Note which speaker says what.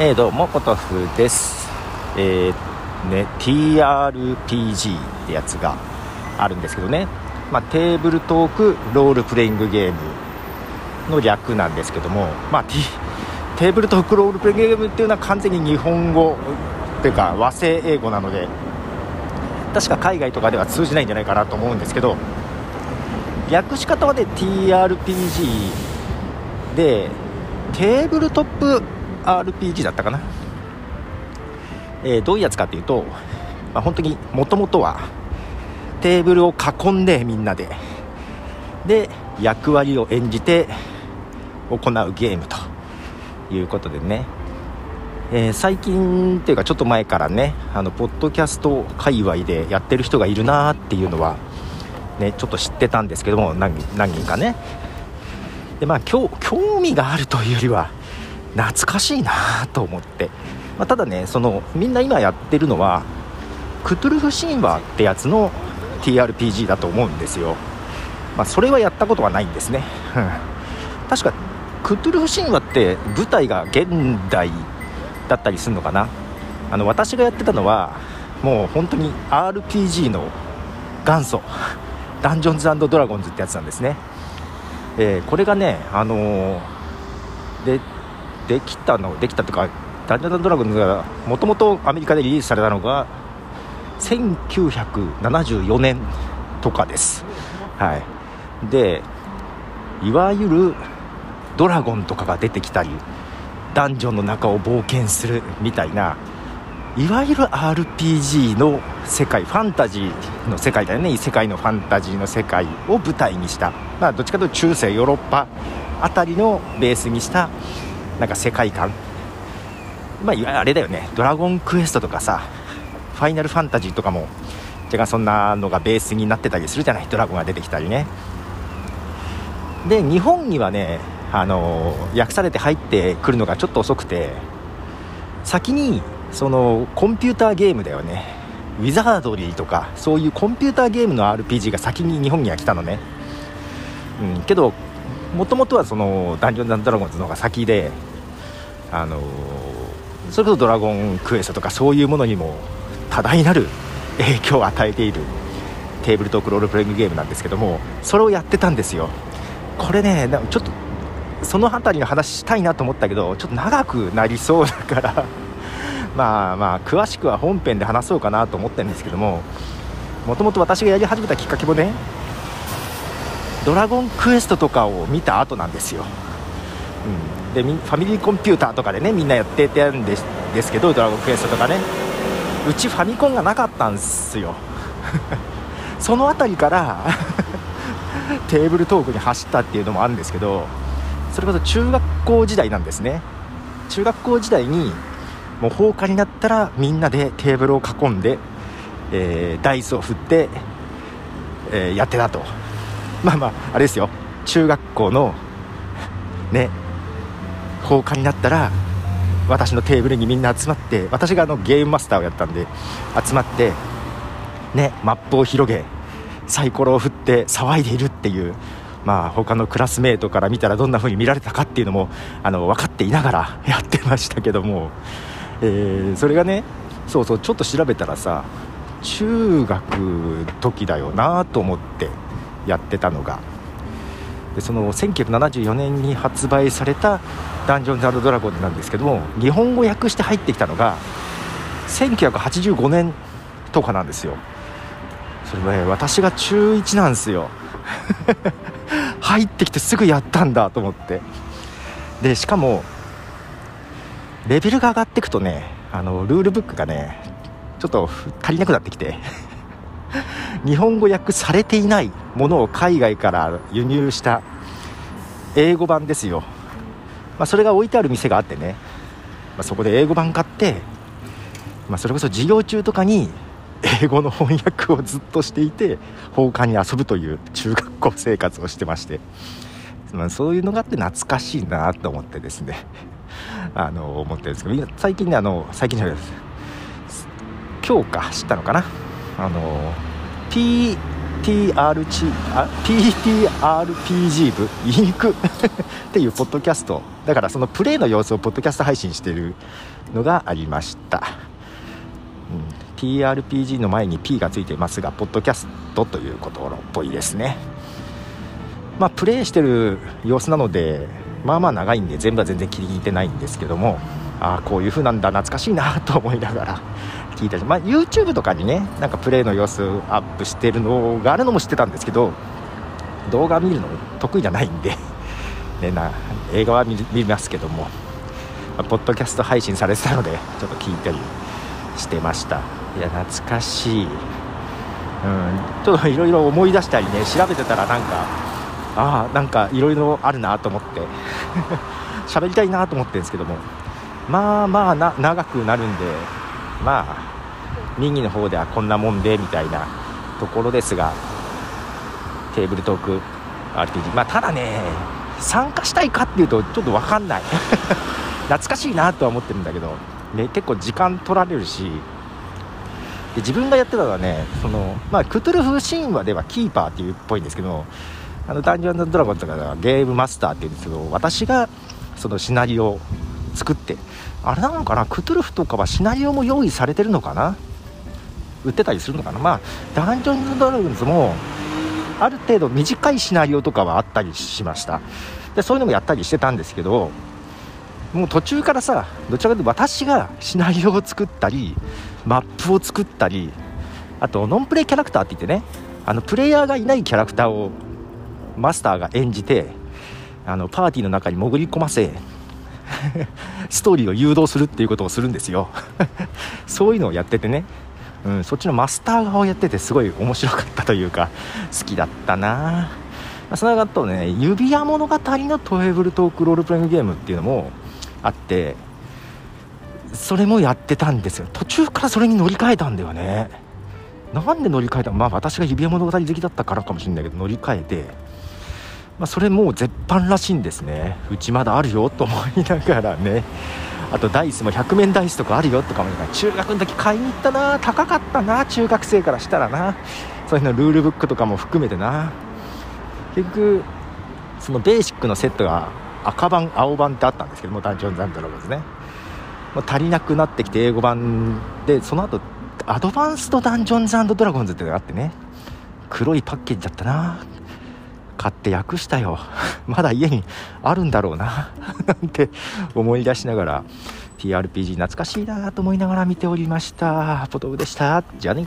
Speaker 1: えー、どうもポトフです。えー、ね TRPG ってやつがあるんですけどね、まあ、テーブルトークロールプレイングゲームの略なんですけども、まあ、テーブルトークロールプレイングゲームっていうのは完全に日本語っていうか和製英語なので確か海外とかでは通じないんじゃないかなと思うんですけど略し方はね TRPG でテーブルトップ RPG だったかな、えー、どういうやつかっていうと、まあ、本当にもともとはテーブルを囲んでみんなで。で役割を演じて行うゲームと。いうことでね、えー、最近っていうかちょっと前からねあのポッドキャスト界隈でやってる人がいるなっていうのはねちょっと知ってたんですけども何人かね。でまあ興味があるというよりは懐かしいなと思って、まあ、ただねそのみんな今やってるのはクトゥルフ神話ってやつの TRPG だと思うんですよ、まあ、それはやったことはないんですね、うん、確かクトゥルフ神話って舞台が現代だったりするのかな。あの私がやってたのはもう本当に RPG の元祖ダンジョンズドラゴンズってやつなんですね、えー、これがねあのー、でできたのできたというかダンジョンドラゴンズがもともとアメリカでリリースされたのが1974年とかです、はい、でいわゆるドラゴンとかが出てきたりダンジョンの中を冒険するみたいないわゆる RPG の世界ファンタジーの世界だよね。異世界のファンタジーの世界を舞台にした、まあ、どっちかというと中世ヨーロッパあたりのベースにしたなんか世界観。まああれだよね。ドラゴンクエストとかさファイナルファンタジーとかも若干そんなのがベースになってたりするじゃない？ドラゴンが出てきたりね。で日本にはねあの訳されて入ってくるのがちょっと遅くて先にそのコンピューターゲームだよね。ウィザードリーとかそういうコンピューターゲームの RPG が先に日本には来たのね、うん、けどもともとはそのダンジョンズドラゴンズの方が先であのそれこそ「ドラゴンクエスト」とかそういうものにも多大なる影響を与えているテーブルトークロールプレイングゲームなんですけどもそれをやってたんですよ。これねちょっとその辺りの話したいなと思ったけどちょっと長くなりそうだから まあまあ詳しくは本編で話そうかなと思ってるんですけどももともと私がやり始めたきっかけもねドラゴンクエストとかを見た後なんですよ、うん、でファミリーコンピューターとかでねみんなやっててるんですですけどドラゴンクエストとかね。うちファミコンがなかったんですよ。その辺りから テーブルトークに走ったっていうのもあるんですけどそれこそ中学校時代なんですね。中学校時代にもう放課になったらみんなでテーブルを囲んで、えー、ダイスを振って、えー、やってたと。まあまああれですよ。中学校のね放課になったら私のテーブルにみんな集まって私があのゲームマスターをやったんで集まってねマップを広げサイコロを振って騒いでいるっていうまあ他のクラスメートから見たらどんな風に見られたかっていうのもあの分かっていながら やってましたけども、えー、それがねそうそうちょっと調べたらさ中学時だよなと思ってやってたのがその1974年に発売された「ダンジョンズドラゴン」なんですけども日本語訳して入ってきたのが1985年とかなんですよ。それは、ね、私が中1なんですよ。入ってきてすぐやったんだと思って。でしかもレベルが上がっていくとねあのルールブックがねちょっと足りなくなってきて。日本語訳されていないものを海外から輸入した英語版ですよ、まあ、それが置いてある店があってね、まあ、そこで英語版買って、まあ、それこそ授業中とかに英語の翻訳をずっとしていて放課に遊ぶという中学校生活をしてまして、まあ、そういうのがあって懐かしいなと思ってですね。あの思ってるんですけど最近ねあの最近じゃないです。今日か知ったのかな。あの PTRG あ PTRPG 部？インク？っていうポッドキャスト。だからそのプレイの様子をポッドキャスト配信しているのがありました、うん、TRPG の前に P がついていますがポッドキャストというとことっぽいですね。まあプレイしてる様子なのでまあまあ長いんで全部は全然切りいてないんですけどもああこういう風なんだ懐かしいなと思いながら聞いたり、まあ、YouTube とかにねなんかプレイの様子アップしてるのがあるのも知ってたんですけど動画見るの得意じゃないんで ね、な映画は見ますけども、まあ、ポッドキャスト配信されてたのでちょっと聞いたりしてました。いや懐かしい、うん、ちょっといろいろ思い出したりね調べてたらなんかああなんかいろいろあるなと思って 喋りたいなと思ってるんですけどもまあまあ長くなるんでまあ右の方ではこんなもんでみたいなところですがテーブルトーク RPG まあただね参加したいかっていうとちょっと分かんない。懐かしいなとは思ってるんだけど、ね、結構時間取られるしで自分がやってたのはねその、まあ、クトゥルフ神話ではキーパーっていうっぽいんですけどあのダンジョンドラゴンとかがゲームマスターっていうんですけど私がそのシナリオ作って。あれなのかな？クトゥルフとかはシナリオも用意されてるのかな？売ってたりするのかな？まあダンジョンズドラゴンズもある程度短いシナリオとかはあったりしました。でそういうのもやったりしてたんですけどもう途中からさどちらかというと私がシナリオを作ったりマップを作ったりあとノンプレイキャラクターって言ってねあのプレイヤーがいないキャラクターをマスターが演じてあのパーティーの中に潜り込ませ ストーリーを誘導するっていうことをするんですよ。そういうのをやっててね。うん、そっちのマスター側をやっててすごい面白かったというか好きだったな。その後ね指輪物語のトエブルトークロールプレイングゲームっていうのもあってそれもやってたんですよ。途中からそれに乗り換えたんだよね。なんで乗り換えた？まあ私が指輪物語好きだったからかもしれないけど乗り換えて、まあ、それもう絶版らしいんですね。うちまだあるよと思いながらね。あとダイスも100面ダイスとかあるよとかも中学の時買いに行ったな高かったな中学生からしたらな。そういうのルールブックとかも含めてな。結局そのベーシックのセットが赤版青版ってあったんですけどもダンジョンズドラゴンズね。もう足りなくなってきて英語版でその後アドバンストダンジョンズドラゴンズっていうのがあってね。黒いパッケージだったな。買って訳したよ。まだ家にあるんだろうな。なんて思い出しながら TRPG 懐かしいなと思いながら見ておりました。ポトフでした。じゃあね。